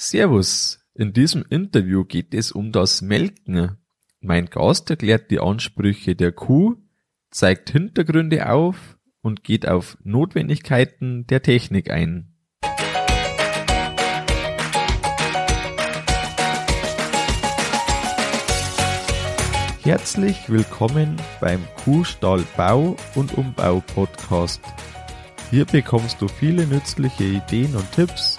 Servus. In diesem Interview geht es um das Melken. Mein Gast erklärt die Ansprüche der Kuh, zeigt Hintergründe auf und geht auf Notwendigkeiten der Technik ein. Herzlich willkommen beim Kuhstall Bau und Umbau Podcast. Hier bekommst du viele nützliche Ideen und Tipps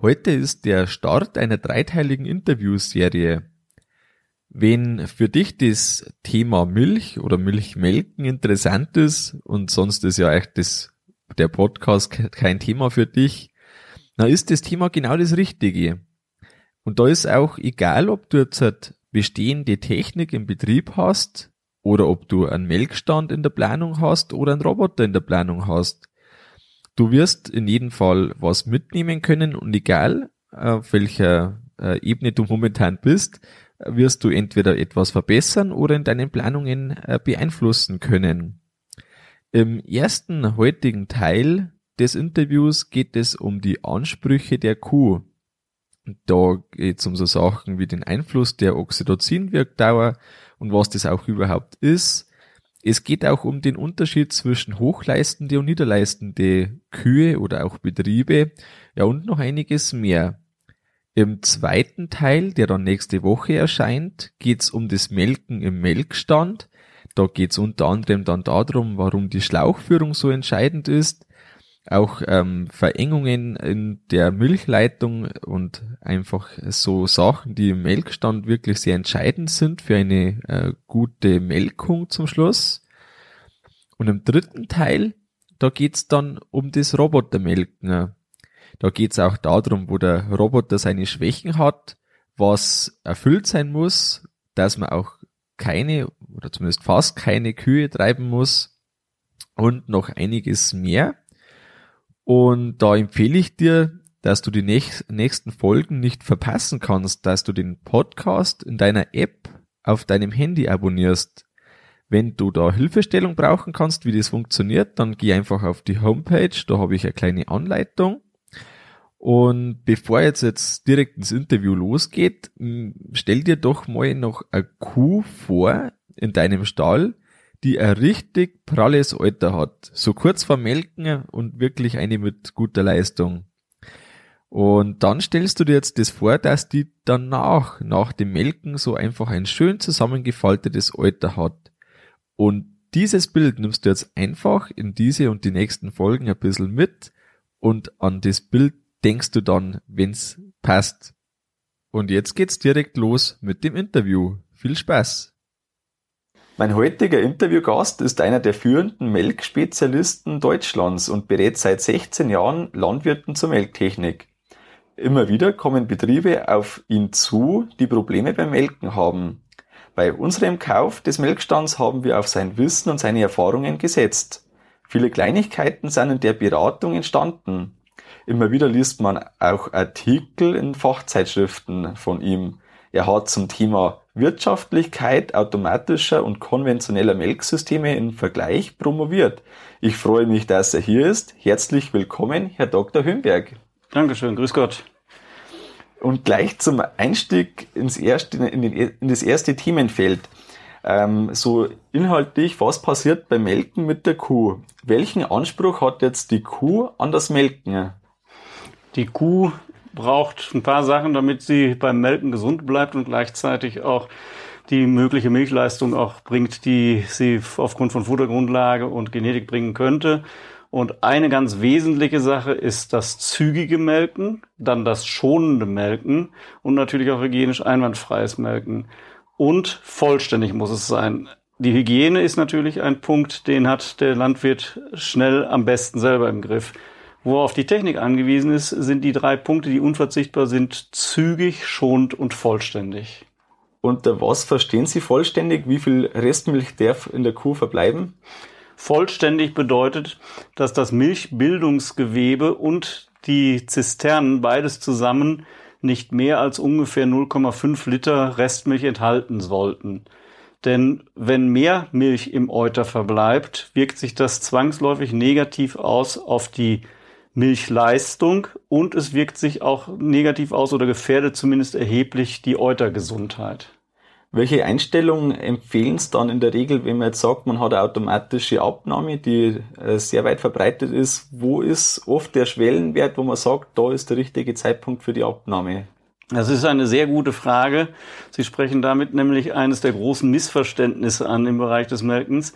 Heute ist der Start einer dreiteiligen Interviewserie. Wenn für dich das Thema Milch oder Milchmelken interessant ist und sonst ist ja echt das, der Podcast kein Thema für dich, dann ist das Thema genau das Richtige. Und da ist auch egal, ob du jetzt halt bestehende Technik im Betrieb hast oder ob du einen Melkstand in der Planung hast oder einen Roboter in der Planung hast. Du wirst in jedem Fall was mitnehmen können und egal auf welcher äh, Ebene du momentan bist, wirst du entweder etwas verbessern oder in deinen Planungen äh, beeinflussen können. Im ersten heutigen Teil des Interviews geht es um die Ansprüche der Kuh. Da geht es um so Sachen wie den Einfluss der Oxytocin-Wirkdauer und was das auch überhaupt ist, es geht auch um den Unterschied zwischen hochleistende und niederleistende Kühe oder auch Betriebe, ja und noch einiges mehr. Im zweiten Teil, der dann nächste Woche erscheint, geht's um das Melken im Melkstand. Da geht's unter anderem dann darum, warum die Schlauchführung so entscheidend ist, auch ähm, Verengungen in der Milchleitung und einfach so Sachen, die im Melkstand wirklich sehr entscheidend sind für eine äh, gute Melkung zum Schluss. Und im dritten Teil, da geht's dann um das Robotermelken. Da geht's auch darum, wo der Roboter seine Schwächen hat, was erfüllt sein muss, dass man auch keine oder zumindest fast keine Kühe treiben muss und noch einiges mehr. Und da empfehle ich dir, dass du die nächsten Folgen nicht verpassen kannst, dass du den Podcast in deiner App auf deinem Handy abonnierst. Wenn du da Hilfestellung brauchen kannst, wie das funktioniert, dann geh einfach auf die Homepage, da habe ich eine kleine Anleitung. Und bevor jetzt jetzt direkt ins Interview losgeht, stell dir doch mal noch eine Kuh vor in deinem Stall, die ein richtig pralles Alter hat. So kurz vor Melken und wirklich eine mit guter Leistung. Und dann stellst du dir jetzt das vor, dass die danach, nach dem Melken, so einfach ein schön zusammengefaltetes Alter hat. Und dieses Bild nimmst du jetzt einfach in diese und die nächsten Folgen ein bisschen mit und an das Bild denkst du dann, wenn's passt. Und jetzt geht's direkt los mit dem Interview. Viel Spaß! Mein heutiger Interviewgast ist einer der führenden Melkspezialisten Deutschlands und berät seit 16 Jahren Landwirten zur Melktechnik. Immer wieder kommen Betriebe auf ihn zu, die Probleme beim Melken haben. Bei unserem Kauf des Melkstands haben wir auf sein Wissen und seine Erfahrungen gesetzt. Viele Kleinigkeiten sind in der Beratung entstanden. Immer wieder liest man auch Artikel in Fachzeitschriften von ihm. Er hat zum Thema Wirtschaftlichkeit automatischer und konventioneller Melksysteme im Vergleich promoviert. Ich freue mich, dass er hier ist. Herzlich willkommen, Herr Dr. Hümberg. Dankeschön, grüß Gott. Und gleich zum Einstieg ins erste, in, den, in das erste Themenfeld. Ähm, so inhaltlich, was passiert beim Melken mit der Kuh? Welchen Anspruch hat jetzt die Kuh an das Melken? Die Kuh braucht ein paar Sachen, damit sie beim Melken gesund bleibt und gleichzeitig auch die mögliche Milchleistung auch bringt, die sie aufgrund von Futtergrundlage und Genetik bringen könnte. Und eine ganz wesentliche Sache ist das zügige Melken, dann das schonende Melken und natürlich auch hygienisch einwandfreies Melken. Und vollständig muss es sein. Die Hygiene ist natürlich ein Punkt, den hat der Landwirt schnell am besten selber im Griff. Worauf die Technik angewiesen ist, sind die drei Punkte, die unverzichtbar sind, zügig, schonend und vollständig. Unter was verstehen Sie vollständig? Wie viel Restmilch darf in der Kuh verbleiben? Vollständig bedeutet, dass das Milchbildungsgewebe und die Zisternen beides zusammen nicht mehr als ungefähr 0,5 Liter Restmilch enthalten sollten. Denn wenn mehr Milch im Euter verbleibt, wirkt sich das zwangsläufig negativ aus auf die Milchleistung und es wirkt sich auch negativ aus oder gefährdet zumindest erheblich die Eutergesundheit. Welche Einstellungen empfehlen es dann in der Regel, wenn man jetzt sagt, man hat eine automatische Abnahme, die äh, sehr weit verbreitet ist? Wo ist oft der Schwellenwert, wo man sagt, da ist der richtige Zeitpunkt für die Abnahme? Das ist eine sehr gute Frage. Sie sprechen damit nämlich eines der großen Missverständnisse an im Bereich des Melkens.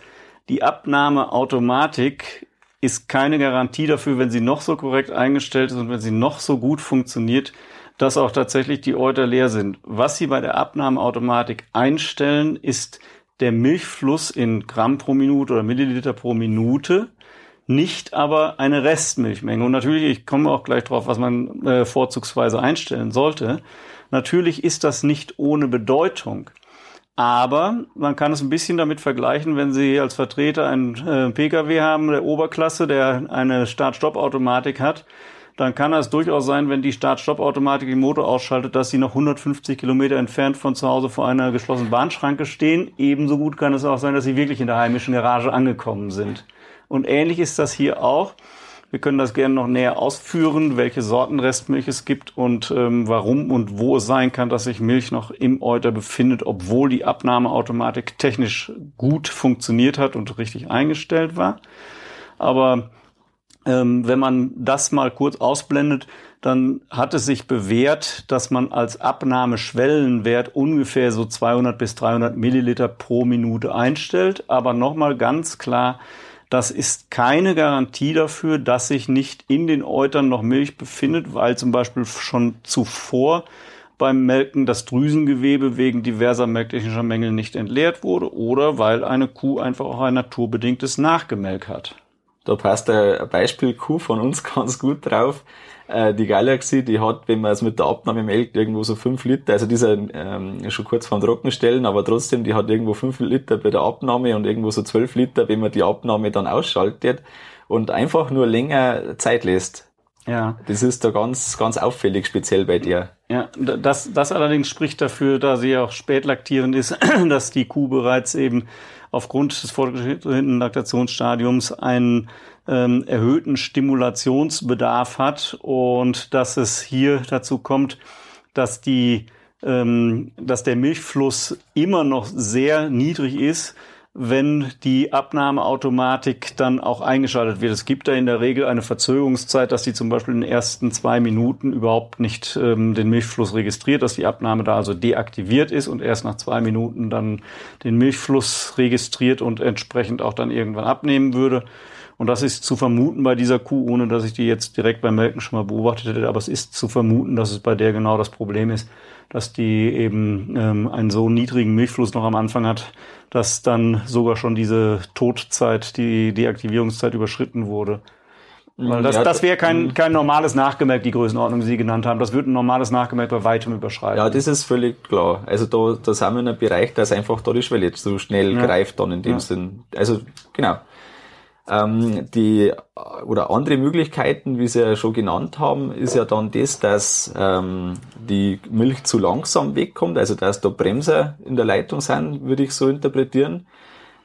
Die Abnahmeautomatik ist keine Garantie dafür, wenn sie noch so korrekt eingestellt ist und wenn sie noch so gut funktioniert, dass auch tatsächlich die Euter leer sind. Was Sie bei der Abnahmeautomatik einstellen, ist der Milchfluss in Gramm pro Minute oder Milliliter pro Minute, nicht aber eine Restmilchmenge. Und natürlich, ich komme auch gleich drauf, was man äh, vorzugsweise einstellen sollte. Natürlich ist das nicht ohne Bedeutung. Aber man kann es ein bisschen damit vergleichen, wenn Sie als Vertreter einen äh, Pkw haben der Oberklasse, der eine Start-Stopp-Automatik hat dann kann das durchaus sein, wenn die Start-Stopp-Automatik den Motor ausschaltet, dass sie noch 150 Kilometer entfernt von zu Hause vor einer geschlossenen Bahnschranke stehen. Ebenso gut kann es auch sein, dass sie wirklich in der heimischen Garage angekommen sind. Und ähnlich ist das hier auch. Wir können das gerne noch näher ausführen, welche Sorten Restmilch es gibt und ähm, warum und wo es sein kann, dass sich Milch noch im Euter befindet, obwohl die Abnahmeautomatik technisch gut funktioniert hat und richtig eingestellt war. Aber ähm, wenn man das mal kurz ausblendet, dann hat es sich bewährt, dass man als Abnahmeschwellenwert ungefähr so 200 bis 300 Milliliter pro Minute einstellt. Aber nochmal ganz klar, das ist keine Garantie dafür, dass sich nicht in den Eutern noch Milch befindet, weil zum Beispiel schon zuvor beim Melken das Drüsengewebe wegen diverser melktechnischer Mängel nicht entleert wurde oder weil eine Kuh einfach auch ein naturbedingtes Nachgemelk hat. Da passt ein Beispiel Kuh von uns ganz gut drauf. Äh, die Galaxy, die hat, wenn man es mit der Abnahme melkt, irgendwo so fünf Liter, also dieser ähm, schon kurz vorm Trockenstellen, aber trotzdem, die hat irgendwo fünf Liter bei der Abnahme und irgendwo so zwölf Liter, wenn man die Abnahme dann ausschaltet und einfach nur länger Zeit lässt. Ja. Das ist da ganz, ganz auffällig, speziell bei dir. Ja, das, das allerdings spricht dafür, da sie auch spätlaktierend ist, dass die Kuh bereits eben aufgrund des fortgeschrittenen Laktationsstadiums einen ähm, erhöhten Stimulationsbedarf hat und dass es hier dazu kommt, dass die ähm, dass der Milchfluss immer noch sehr niedrig ist wenn die Abnahmeautomatik dann auch eingeschaltet wird. Es gibt da in der Regel eine Verzögerungszeit, dass die zum Beispiel in den ersten zwei Minuten überhaupt nicht ähm, den Milchfluss registriert, dass die Abnahme da also deaktiviert ist und erst nach zwei Minuten dann den Milchfluss registriert und entsprechend auch dann irgendwann abnehmen würde. Und das ist zu vermuten bei dieser Kuh, ohne dass ich die jetzt direkt beim Melken schon mal beobachtet hätte, aber es ist zu vermuten, dass es bei der genau das Problem ist, dass die eben ähm, einen so niedrigen Milchfluss noch am Anfang hat, dass dann sogar schon diese Todzeit, die Deaktivierungszeit überschritten wurde. Weil das, ja, das wäre kein, mhm. kein normales Nachgemerk, die Größenordnung, die Sie genannt haben. Das würde ein normales Nachgemerk bei weitem überschreiten. Ja, das ist völlig klar. Also da, da sind wir in einem Bereich, dass einfach da die Schwelle so schnell ja. greift dann in dem ja. Sinn. Also genau. Ähm, die oder andere Möglichkeiten, wie Sie ja schon genannt haben, ist ja dann das, dass ähm, die Milch zu langsam wegkommt, also dass da Bremser in der Leitung sind, würde ich so interpretieren.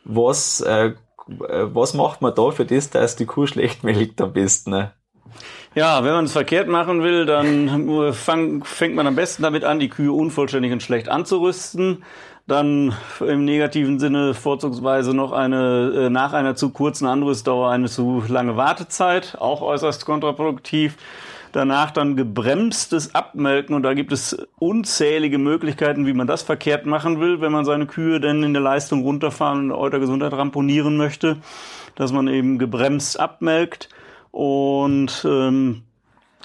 Was, äh, was macht man da für das, dass die Kuh schlecht melkt am besten? Ne? Ja, wenn man es verkehrt machen will, dann fang, fängt man am besten damit an, die Kühe unvollständig und schlecht anzurüsten dann im negativen Sinne vorzugsweise noch eine äh, nach einer zu kurzen Anrüstdauer eine zu lange Wartezeit, auch äußerst kontraproduktiv. Danach dann gebremstes Abmelken und da gibt es unzählige Möglichkeiten, wie man das verkehrt machen will, wenn man seine Kühe denn in der Leistung runterfahren und in Eutergesundheit ramponieren möchte, dass man eben gebremst abmelkt und ähm,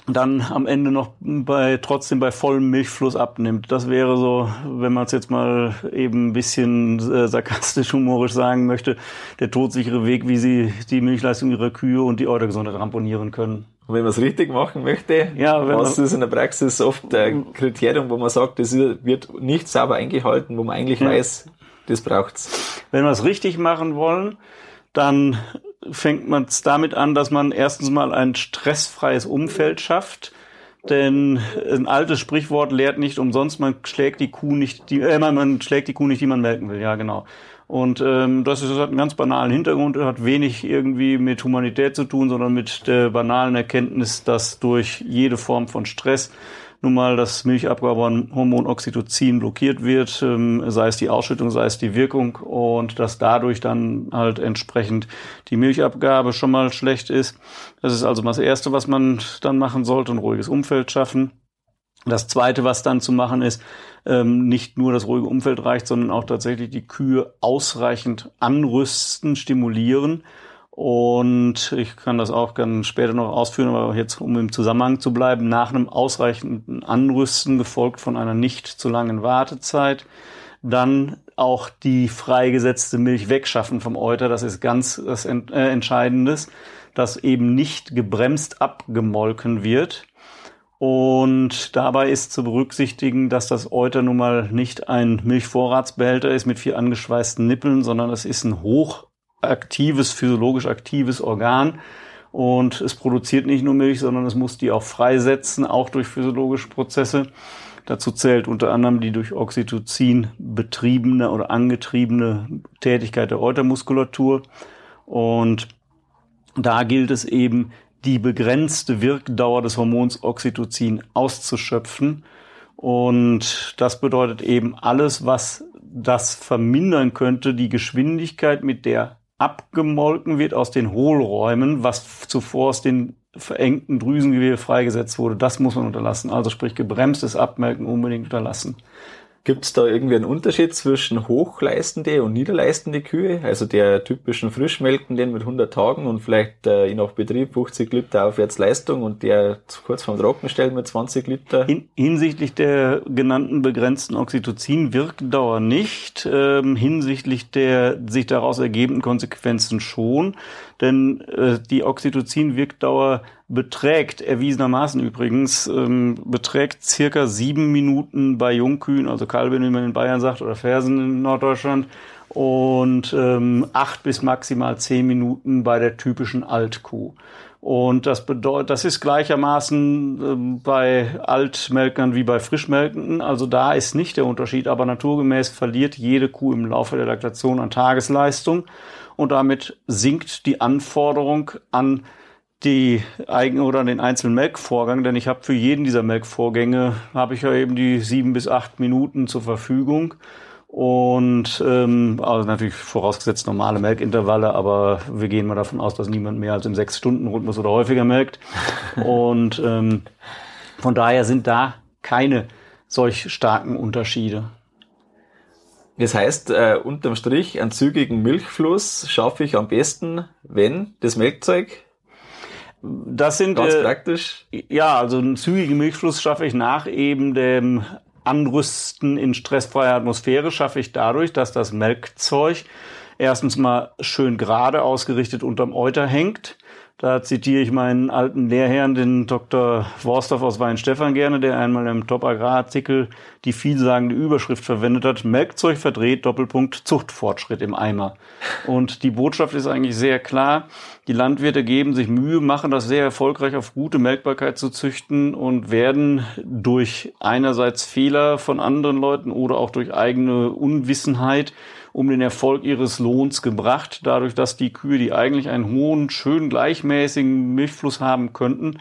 dann am Ende noch bei trotzdem bei vollem Milchfluss abnimmt. Das wäre so, wenn man es jetzt mal eben ein bisschen äh, sarkastisch humorisch sagen möchte, der todsichere Weg, wie sie die Milchleistung ihrer Kühe und die Eutergesundheit ramponieren können. Und wenn man es richtig machen möchte, Ja, wenn was man- ist in der Praxis oft ein Kriterium, wo man sagt, das wird nicht sauber eingehalten, wo man eigentlich Ja. weiß, das braucht's. Wenn wir es richtig machen wollen, dann fängt man es damit an, dass man erstens mal ein stressfreies Umfeld schafft. Denn ein altes Sprichwort lehrt nicht umsonst, man schlägt die Kuh nicht, die, äh, man, schlägt die Kuh nicht, die man melken will. Ja, genau. Und ähm, das, ist, das hat einen ganz banalen Hintergrund, hat wenig irgendwie mit Humanität zu tun, sondern mit der banalen Erkenntnis, dass durch jede Form von Stress nun mal das Milchabgabehormon Oxytocin blockiert wird, ähm, sei es die Ausschüttung, sei es die Wirkung und dass dadurch dann halt entsprechend die Milchabgabe schon mal schlecht ist. Das ist also mal das Erste, was man dann machen sollte, ein ruhiges Umfeld schaffen. Das Zweite, was dann zu machen ist, ähm, nicht nur das ruhige Umfeld reicht, sondern auch tatsächlich die Kühe ausreichend anrüsten, stimulieren. Und ich kann das auch ganz später noch ausführen, aber jetzt, um im Zusammenhang zu bleiben, nach einem ausreichenden Anrüsten, gefolgt von einer nicht zu langen Wartezeit, dann auch die freigesetzte Milch wegschaffen vom Euter. Das ist ganz das Ent äh, Entscheidendes, dass eben nicht gebremst abgemolken wird. Und dabei ist zu berücksichtigen, dass das Euter nun mal nicht ein Milchvorratsbehälter ist mit vier angeschweißten Nippeln, sondern es ist ein hochaktives, physiologisch aktives Organ. Und es produziert nicht nur Milch, sondern es muss die auch freisetzen, auch durch physiologische Prozesse. Dazu zählt unter anderem die durch Oxytocin betriebene oder angetriebene Tätigkeit der Eutermuskulatur. Und da gilt es eben, die begrenzte Wirkdauer des Hormons Oxytocin auszuschöpfen. Und das bedeutet eben alles, was das vermindern könnte, die Geschwindigkeit, mit der abgemolken wird aus den Hohlräumen, was zuvor aus den verengten Drüsengewebe freigesetzt wurde, das muss man unterlassen. Also sprich gebremstes Abmelken unbedingt unterlassen. Gibt es da irgendwie einen Unterschied zwischen hochleistende und niederleistende Kühe? Also der typischen Frischmelkenden mit 100 Tagen und vielleicht äh, je nach Betrieb 50 Liter aufwärts Leistung und der kurz vorm Trockenstellen mit 20 Liter? Hin, hinsichtlich der genannten begrenzten Oxytocin-Wirkdauer nicht, ähm, hinsichtlich der sich daraus ergebenden Konsequenzen schon, denn äh, die Oxytocin-Wirkdauer beträgt erwiesenermaßen übrigens, ähm, beträgt circa sieben Minuten bei Jungkühen, also Kalben, wie man in Bayern sagt, oder Fersen in Norddeutschland, und ähm, acht bis maximal zehn Minuten bei der typischen Altkuh. Und das bedeutet, das ist gleichermaßen ähm, bei Altmelkern wie bei Frischmelkenden. Also da ist nicht der Unterschied, aber naturgemäß verliert jede Kuh im Laufe der Laktation an Tagesleistung und damit sinkt die Anforderung an die eigen oder an den einzelnen Melkvorgang, denn ich habe für jeden dieser Melkvorgänge habe ich ja eben die sieben bis acht Minuten zur Verfügung. Und ähm, also natürlich vorausgesetzt normale Melkintervalle, aber wir gehen mal davon aus, dass niemand mehr als im Sechs-Stunden-Rhythmus oder häufiger melkt. Und ähm, von daher sind da keine solch starken Unterschiede. Das heißt, äh, unterm Strich, einen zügigen Milchfluss schaffe ich am besten, wenn das Melkzeug, Das sind ganz äh, praktisch, Ja, also einen zügigen Milchfluss schaffe ich nach eben dem Anrüsten in stressfreier Atmosphäre, schaffe ich dadurch, dass das Melkzeug erstens mal schön gerade ausgerichtet unterm Euter hängt. Da zitiere ich meinen alten Lehrherrn, den Dr. Worsdorf aus Weinstefan gerne, der einmal im Top-Agrar-Artikel die vielsagende Überschrift verwendet hat, Melkzeug verdreht, Doppelpunkt, Zuchtfortschritt im Eimer. Und die Botschaft ist eigentlich sehr klar. Die Landwirte geben sich Mühe, machen das sehr erfolgreich auf gute Melkbarkeit zu züchten und werden durch einerseits Fehler von anderen Leuten oder auch durch eigene Unwissenheit um den Erfolg ihres Lohns gebracht, dadurch, dass die Kühe, die eigentlich einen hohen, schön gleichmäßigen Milchfluss haben könnten,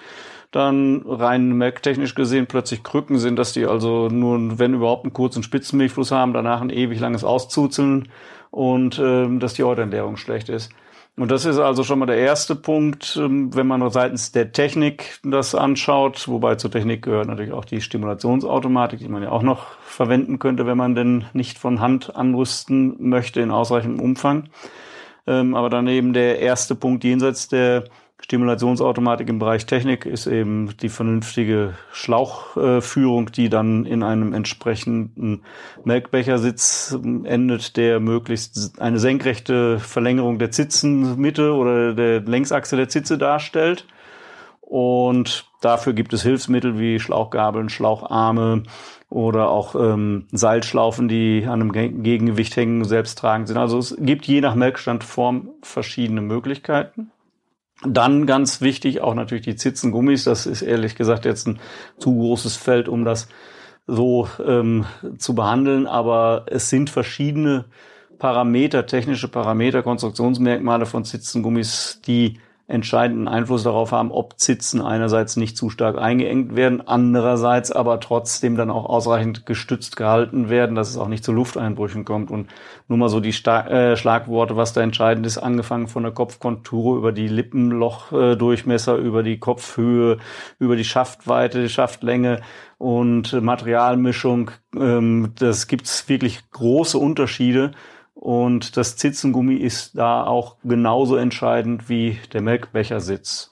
dann rein melktechnisch gesehen plötzlich Krücken sind, dass die also nur, wenn überhaupt, einen kurzen Spitzenmilchfluss haben, danach ein ewig langes Auszuzeln und ähm, dass die Euterentleerung schlecht ist. Und das ist also schon mal der erste Punkt, ähm, wenn man seitens der Technik das anschaut, wobei zur Technik gehört natürlich auch die Stimulationsautomatik, die man ja auch noch verwenden könnte, wenn man denn nicht von Hand anrüsten möchte in ausreichendem Umfang. Ähm, aber dann eben der erste Punkt jenseits der Stimulationsautomatik im Bereich Technik ist eben die vernünftige Schlauchführung, die dann in einem entsprechenden Melkbechersitz endet, der möglichst eine senkrechte Verlängerung der Zitzenmitte oder der Längsachse der Zitze darstellt. Und dafür gibt es Hilfsmittel wie Schlauchgabeln, Schlaucharme oder auch ähm, Seilschlaufen, die an einem Gegengewicht hängen, selbsttragend sind. Also es gibt je nach Melkstandform verschiedene Möglichkeiten. Dann ganz wichtig auch natürlich die Zitzengummis. Das ist ehrlich gesagt jetzt ein zu großes Feld, um das so ähm, zu behandeln. Aber es sind verschiedene Parameter, technische Parameter, Konstruktionsmerkmale von Zitzengummis, die entscheidenden Einfluss darauf haben, ob Zitzen einerseits nicht zu stark eingeengt werden, andererseits aber trotzdem dann auch ausreichend gestützt gehalten werden, dass es auch nicht zu Lufteinbrüchen kommt. Und nur mal so die Star äh, Schlagworte, was da entscheidend ist, angefangen von der Kopfkontur über die Lippenlochdurchmesser, über die Kopfhöhe, über die Schaftweite, die Schaftlänge und Materialmischung. Ähm, das gibt's wirklich große Unterschiede. Und das Zitzengummi ist da auch genauso entscheidend wie der Melkbechersitz.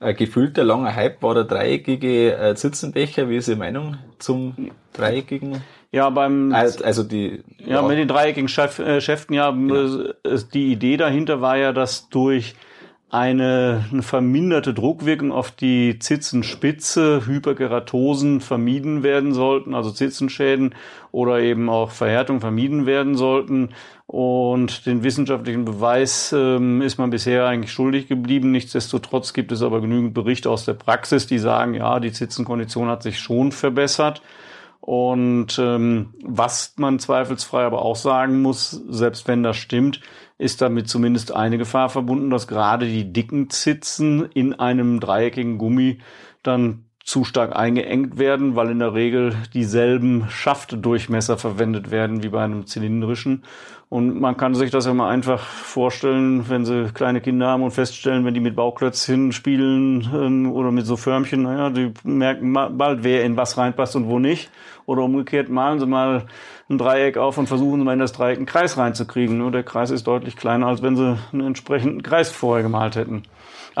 Äh, gefühlt der lange Hype war der dreieckige äh, Zitzenbecher. Wie ist Ihre Meinung zum dreieckigen? Ja, beim also, die ja, ja, mit den dreieckigen Schäf äh, Schäften ja, genau. die Idee dahinter war ja, dass durch eine, eine verminderte Druckwirkung auf die Zitzenspitze, Hyperkeratosen vermieden werden sollten, also Zitzenschäden oder eben auch Verhärtung vermieden werden sollten. Und den wissenschaftlichen Beweis ähm, ist man bisher eigentlich schuldig geblieben. Nichtsdestotrotz gibt es aber genügend Berichte aus der Praxis, die sagen, ja, die Zitzenkondition hat sich schon verbessert. Und ähm, was man zweifelsfrei aber auch sagen muss, selbst wenn das stimmt, ist damit zumindest eine Gefahr verbunden, dass gerade die dicken Zitzen in einem dreieckigen Gummi dann zu stark eingeengt werden, weil in der Regel dieselben Schaftdurchmesser verwendet werden wie bei einem zylindrischen. Und man kann sich das ja mal einfach vorstellen, wenn sie kleine Kinder haben und feststellen, wenn die mit Bauklötzchen spielen ähm, oder mit so Förmchen, naja, die merken bald, wer in was reinpasst und wo nicht. Oder umgekehrt malen sie mal ein Dreieck auf und versuchen sie mal in das Dreieck einen Kreis reinzukriegen. Nur der Kreis ist deutlich kleiner, als wenn sie einen entsprechenden Kreis vorher gemalt hätten.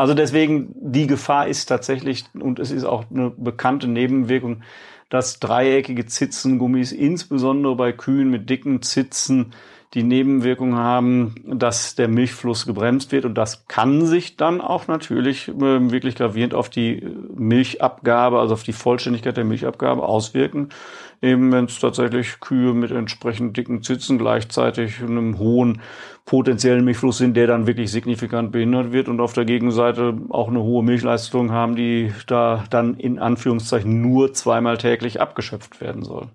Also deswegen, die Gefahr ist tatsächlich, und es ist auch eine bekannte Nebenwirkung, dass dreieckige Zitzengummis, insbesondere bei Kühen mit dicken Zitzen, die Nebenwirkung haben, dass der Milchfluss gebremst wird und das kann sich dann auch natürlich äh, wirklich gravierend auf die Milchabgabe, also auf die Vollständigkeit der Milchabgabe auswirken. Eben wenn es tatsächlich Kühe mit entsprechend dicken Zitzen gleichzeitig einem hohen potenziellen Milchfluss sind, der dann wirklich signifikant behindert wird und auf der Gegenseite auch eine hohe Milchleistung haben, die da dann in Anführungszeichen nur zweimal täglich abgeschöpft werden soll.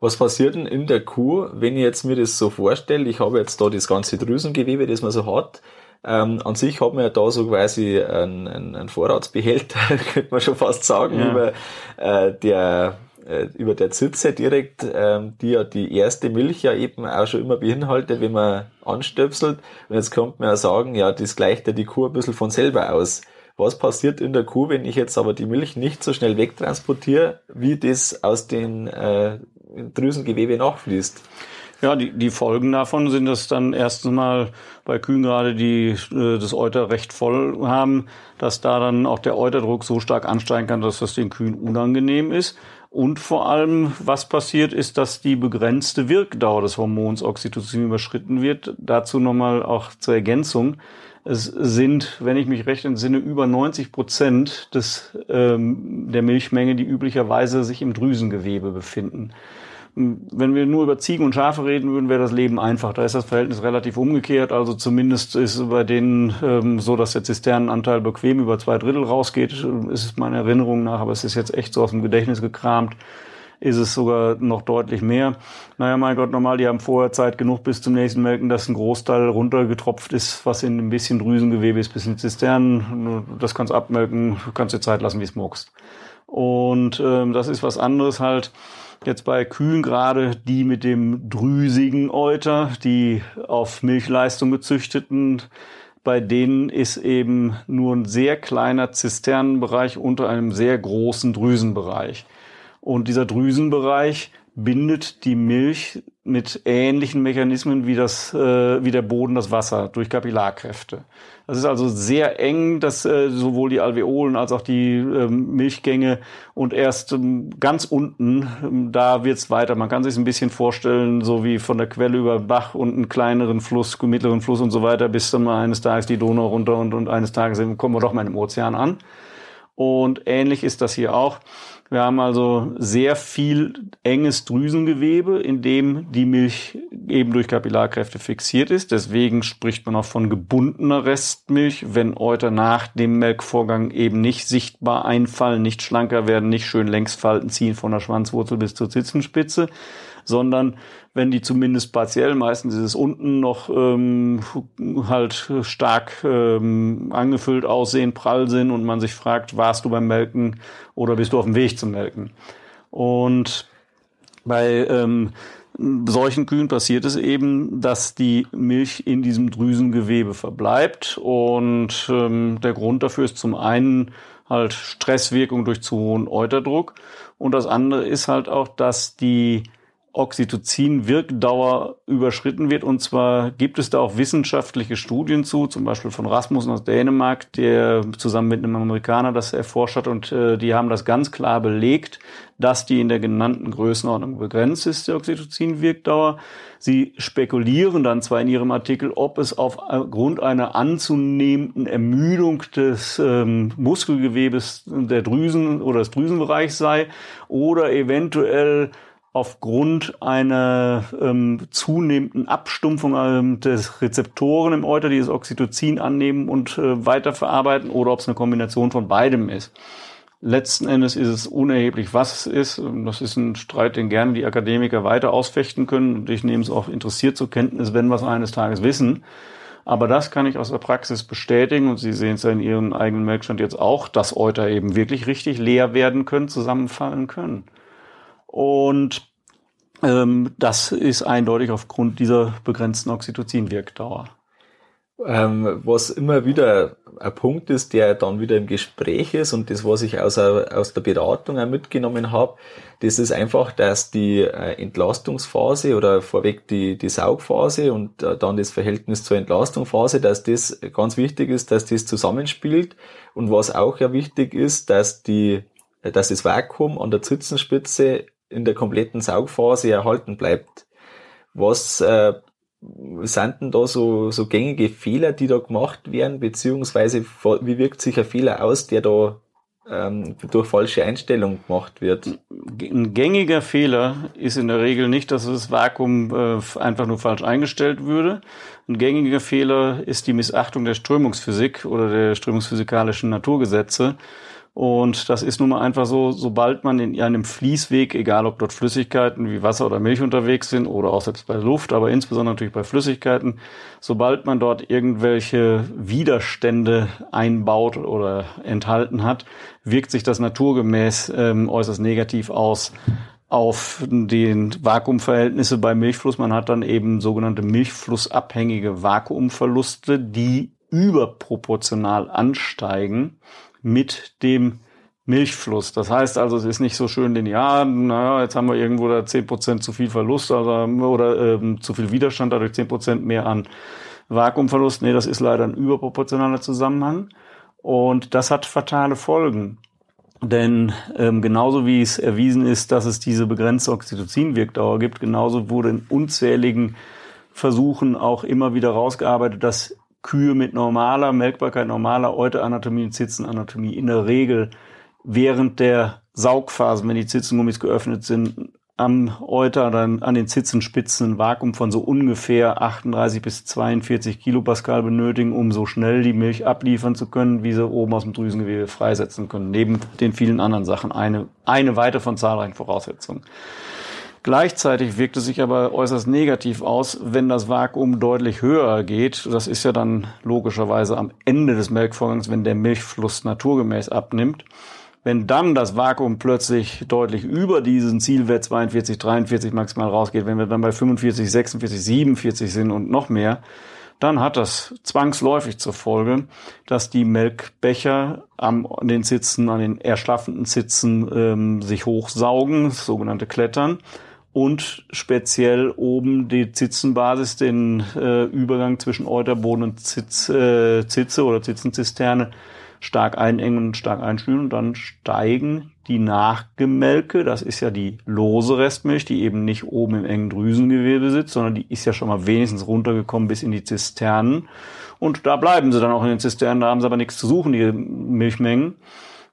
Was passiert denn in der Kuh, wenn ich jetzt mir das so vorstelle? Ich habe jetzt da das ganze Drüsengewebe, das man so hat. Ähm, an sich hat man ja da so quasi einen, einen Vorratsbehälter, könnte man schon fast sagen, ja. über äh, der äh, über der Zitze direkt, ähm, die ja die erste Milch ja eben auch schon immer beinhaltet, wenn man anstöpselt. Und jetzt kommt man ja sagen, ja, das gleicht ja die Kuh ein bisschen von selber aus. Was passiert in der Kuh, wenn ich jetzt aber die Milch nicht so schnell wegtransportiere, wie das aus den äh, Drüsengewebe nachfließt. Ja, die, die Folgen davon sind, dass dann erstens mal bei Kühen gerade, die äh, das Euter recht voll haben, dass da dann auch der Euterdruck so stark ansteigen kann, dass das den Kühen unangenehm ist. Und vor allem, was passiert, ist, dass die begrenzte Wirkdauer des Hormons Oxytocin überschritten wird. Dazu nochmal auch zur Ergänzung. Es sind, wenn ich mich recht entsinne, über 90 Prozent des, ähm, der Milchmenge, die üblicherweise sich im Drüsengewebe befinden. Wenn wir nur über Ziegen und Schafe reden würden, wäre das Leben einfach. Da ist das Verhältnis relativ umgekehrt. Also zumindest ist es bei denen ähm, so, dass der Zisternenanteil bequem über zwei Drittel rausgeht. Ist es meiner Erinnerung nach, aber es ist jetzt echt so aus dem Gedächtnis gekramt ist es sogar noch deutlich mehr. Naja, mein Gott, normal, die haben vorher Zeit genug bis zum nächsten Melken, dass ein Großteil runtergetropft ist, was in ein bisschen Drüsengewebe ist, bis in Zisternen. Das kannst abmelken, kannst dir Zeit lassen, wie es muckst. Und ähm, das ist was anderes halt jetzt bei Kühen gerade, die mit dem drüsigen Euter, die auf Milchleistung gezüchteten, bei denen ist eben nur ein sehr kleiner Zisternenbereich unter einem sehr großen Drüsenbereich. Und dieser Drüsenbereich bindet die Milch mit ähnlichen Mechanismen wie das äh, wie der Boden das Wasser durch Kapillarkräfte. Das ist also sehr eng, dass äh, sowohl die Alveolen als auch die ähm, Milchgänge und erst ähm, ganz unten ähm, da wird's weiter. Man kann sich ein bisschen vorstellen, so wie von der Quelle über Bach und einen kleineren Fluss, mittleren Fluss und so weiter, bis dann mal eines Tages die Donau runter und, und eines Tages kommen wir doch mal im Ozean an. Und ähnlich ist das hier auch. Wir haben also sehr viel enges Drüsengewebe, in dem die Milch eben durch Kapillarkräfte fixiert ist. Deswegen spricht man auch von gebundener Restmilch, wenn Euter nach dem Melkvorgang eben nicht sichtbar einfallen, nicht schlanker werden, nicht schön Längsfalten ziehen von der Schwanzwurzel bis zur Zitzenspitze, sondern wenn die zumindest partiell, meistens ist es unten noch ähm, halt stark ähm, angefüllt aussehen, prall sind und man sich fragt, warst du beim Melken oder bist du auf dem Weg zum Melken? Und bei ähm, solchen Kühen passiert es eben, dass die Milch in diesem Drüsengewebe verbleibt. Und ähm, der Grund dafür ist zum einen halt Stresswirkung durch zu hohen Euterdruck. Und das andere ist halt auch, dass die Oxytocin-Wirkdauer überschritten wird. Und zwar gibt es da auch wissenschaftliche Studien zu, zum Beispiel von Rasmussen aus Dänemark, der zusammen mit einem Amerikaner das erforscht hat. Und äh, die haben das ganz klar belegt, dass die in der genannten Größenordnung begrenzt ist, der Oxytocin-Wirkdauer. Sie spekulieren dann zwar in ihrem Artikel, ob es aufgrund einer anzunehmenden Ermüdung des ähm, Muskelgewebes der Drüsen oder des Drüsenbereichs sei oder eventuell aufgrund einer ähm, zunehmenden Abstumpfung ähm, des Rezeptoren im Euter, die das Oxytocin annehmen und äh, weiterverarbeiten, oder ob es eine Kombination von beidem ist. Letzten Endes ist es unerheblich, was es ist. Das ist ein Streit, den gerne die Akademiker weiter ausfechten können. Und ich nehme es auch interessiert zur Kenntnis, wenn wir es eines Tages wissen. Aber das kann ich aus der Praxis bestätigen und Sie sehen es ja in Ihrem eigenen Melkstand jetzt auch, dass Euter eben wirklich richtig leer werden können, zusammenfallen können. Und ähm, das ist eindeutig aufgrund dieser begrenzten Oxytocin-Wirkdauer. Ähm, was immer wieder ein Punkt ist, der dann wieder im Gespräch ist und das, was ich aus, aus der Beratung auch mitgenommen habe, das ist einfach, dass die äh, Entlastungsphase oder vorweg die, die Saugphase und äh, dann das Verhältnis zur Entlastungsphase, dass das ganz wichtig ist, dass das zusammenspielt und was auch ja wichtig ist, dass die dass das Vakuum an der Zitzenspitze in der kompletten Saugphase erhalten bleibt. Was äh, sind denn da so, so gängige Fehler, die da gemacht werden, beziehungsweise wie wirkt sich ein Fehler aus, der da ähm, durch falsche Einstellung gemacht wird? Ein gängiger Fehler ist in der Regel nicht, dass das Vakuum äh, einfach nur falsch eingestellt würde. Ein gängiger Fehler ist die Missachtung der Strömungsphysik oder der strömungsphysikalischen Naturgesetze. Und das ist nun mal einfach so, sobald man in einem Fließweg, egal ob dort Flüssigkeiten wie Wasser oder Milch unterwegs sind oder auch selbst bei Luft, aber insbesondere natürlich bei Flüssigkeiten, sobald man dort irgendwelche Widerstände einbaut oder enthalten hat, wirkt sich das naturgemäß ähm, äußerst negativ aus auf den Vakuumverhältnisse bei Milchfluss. Man hat dann eben sogenannte milchflussabhängige Vakuumverluste, die überproportional ansteigen mit dem Milchfluss. Das heißt also, es ist nicht so schön linear, naja, jetzt haben wir irgendwo da zehn Prozent zu viel Verlust also, oder ähm, zu viel Widerstand, dadurch zehn Prozent mehr an Vakuumverlust. Nee, das ist leider ein überproportionaler Zusammenhang. Und das hat fatale Folgen. Denn ähm, genauso wie es erwiesen ist, dass es diese begrenzte Oxytocin-Wirkdauer gibt, genauso wurde in unzähligen Versuchen auch immer wieder rausgearbeitet, dass Kühe mit normaler Melkbarkeit, normaler Euteranatomie und Zitzenanatomie in der Regel während der Saugphasen, wenn die Zitzengummis geöffnet sind, am Euter dann an den Zitzenspitzen ein Vakuum von so ungefähr 38 bis 42 Kilopascal benötigen, um so schnell die Milch abliefern zu können, wie sie oben aus dem Drüsengewebe freisetzen können. Neben den vielen anderen Sachen eine, eine weitere von zahlreichen Voraussetzungen. Gleichzeitig wirkt es sich aber äußerst negativ aus, wenn das Vakuum deutlich höher geht. Das ist ja dann logischerweise am Ende des Melkvorgangs, wenn der Milchfluss naturgemäß abnimmt. Wenn dann das Vakuum plötzlich deutlich über diesen Zielwert 42, 43 maximal rausgeht, wenn wir dann bei 45, 46, 47 sind und noch mehr, dann hat das zwangsläufig zur Folge, dass die Melkbecher am, an den Sitzen, an den erschlaffenden Sitzen ähm, sich hochsaugen, sogenannte Klettern und speziell oben die Zitzenbasis, den äh, Übergang zwischen Euterboden und Zitz, äh, Zitze oder Zitzenzisterne stark einengen und stark einschnüren und dann steigen die Nachgemelke, das ist ja die lose Restmilch, die eben nicht oben im engen Drüsengewebe sitzt, sondern die ist ja schon mal wenigstens runtergekommen bis in die Zisternen. Und da bleiben sie dann auch in den Zisternen, da haben sie aber nichts zu suchen, die Milchmengen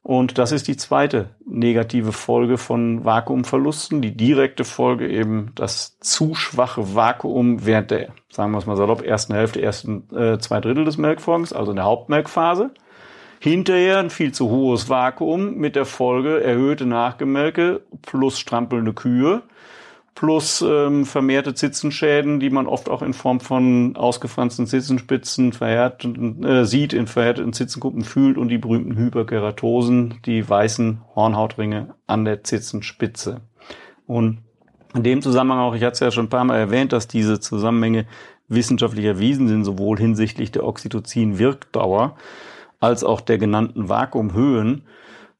Und das ist die zweite negative Folge von Vakuumverlusten. Die direkte Folge eben das zu schwache Vakuum während der, sagen wir es mal salopp, ersten Hälfte, ersten äh, zwei Drittel des Melkvorgangs, also in der Hauptmelkphase. Hinterher ein viel zu hohes Vakuum mit der Folge erhöhte Nachgemelke plus strampelnde Kühe plus ähm, vermehrte Zitzenschäden, die man oft auch in Form von ausgefransten Zitzenspitzen verhärteten, äh, sieht, in verhärteten Zitzenkuppen fühlt und die berühmten Hyperkeratosen, die weißen Hornhautringe an der Zitzenspitze. Und in dem Zusammenhang auch, ich hatte es ja schon ein paar Mal erwähnt, dass diese Zusammenhänge wissenschaftlich erwiesen sind, sowohl hinsichtlich der Oxytocin-Wirkdauer als auch der genannten Vakuumhöhen.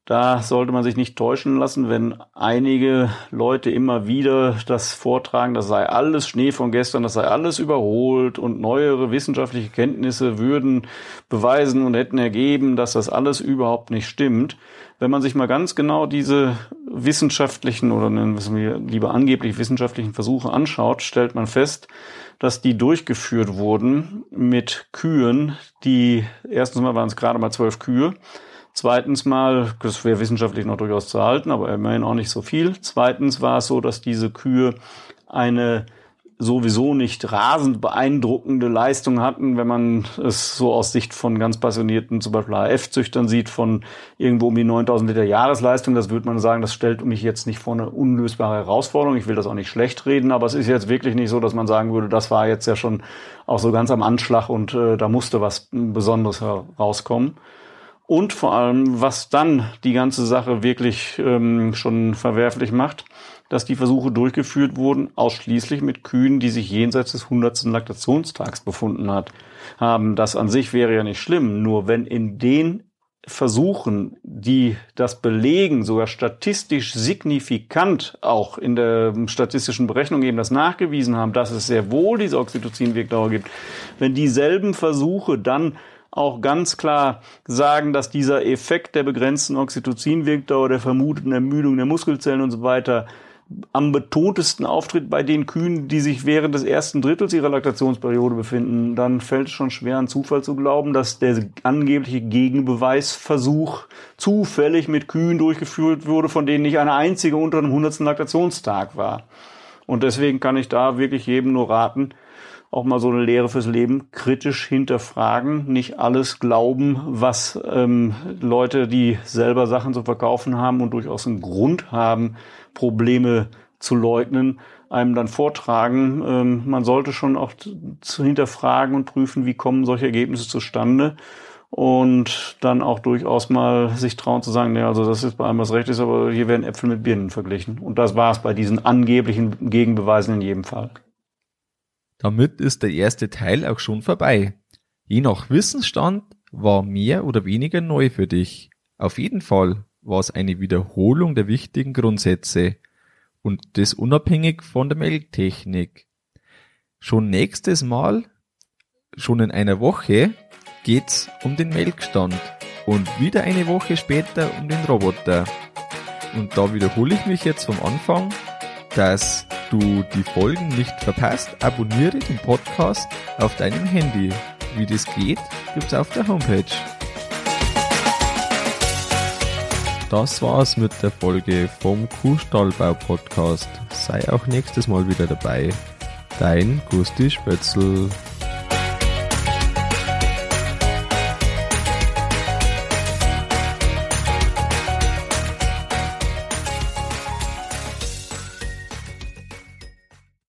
Da sollte man sich nicht täuschen lassen, wenn einige Leute immer wieder das vortragen, das sei alles Schnee von gestern, das sei alles überholt und neuere wissenschaftliche Kenntnisse würden beweisen und hätten ergeben, dass das alles überhaupt nicht stimmt. Wenn man sich mal ganz genau diese wissenschaftlichen oder nennen wir lieber angeblich wissenschaftlichen Versuche anschaut, stellt man fest, dass die durchgeführt wurden mit Kühen, die erstens mal waren es gerade mal zwölf Kühe, Zweitens mal, das wäre wissenschaftlich noch durchaus zu halten, aber immerhin auch nicht so viel. Zweitens war es so, dass diese Kühe eine sowieso nicht rasend beeindruckende Leistung hatten, wenn man es so aus Sicht von ganz passionierten, zum Beispiel AF-Züchtern sieht, von irgendwo um die 9000 Liter Jahresleistung. Das würde man sagen, das stellt mich jetzt nicht vor eine unlösbare Herausforderung. Ich will das auch nicht schlecht reden, aber es ist jetzt wirklich nicht so, dass man sagen würde, das war jetzt ja schon auch so ganz am Anschlag und äh, da musste was Besonderes herauskommen. Und vor allem, was dann die ganze Sache wirklich ähm, schon verwerflich macht, dass die Versuche durchgeführt wurden, ausschließlich mit Kühen, die sich jenseits des 100. Laktationstags befunden hat, haben. Das an sich wäre ja nicht schlimm, nur wenn in den Versuchen, die das belegen, sogar statistisch signifikant auch in der statistischen Berechnung eben das nachgewiesen haben, dass es sehr wohl diese Oxytocin-Wirkdauer gibt, wenn dieselben Versuche dann auch ganz klar sagen, dass dieser Effekt der begrenzten Oxytocin-Wirkdauer, der vermuteten Ermüdung der Muskelzellen und so weiter am betontesten auftritt bei den Kühen, die sich während des ersten Drittels ihrer Laktationsperiode befinden, dann fällt es schon schwer an Zufall zu glauben, dass der angebliche Gegenbeweisversuch zufällig mit Kühen durchgeführt wurde, von denen nicht eine einzige unter einem 100. Laktationstag war. Und deswegen kann ich da wirklich jedem nur raten, auch mal so eine Lehre fürs Leben kritisch hinterfragen, nicht alles glauben, was ähm, Leute, die selber Sachen zu verkaufen haben und durchaus einen Grund haben, Probleme zu leugnen, einem dann vortragen. Ähm, man sollte schon auch zu hinterfragen und prüfen, wie kommen solche Ergebnisse zustande und dann auch durchaus mal sich trauen zu sagen, ja, also das ist bei allem was recht ist, aber hier werden Äpfel mit Birnen verglichen. Und das war es bei diesen angeblichen Gegenbeweisen in jedem Fall. Damit ist der erste Teil auch schon vorbei. Je nach Wissensstand war mehr oder weniger neu für dich. Auf jeden Fall war es eine Wiederholung der wichtigen Grundsätze und das unabhängig von der Melktechnik. Schon nächstes Mal, schon in einer Woche, geht's um den Melkstand und wieder eine Woche später um den Roboter. Und da wiederhole ich mich jetzt vom Anfang, dass du die Folgen nicht verpasst, abonniere den Podcast auf deinem Handy. Wie das geht, gibt's auf der Homepage. Das war's mit der Folge vom Kuhstallbau Podcast. Sei auch nächstes Mal wieder dabei. Dein Gusti Spötzl.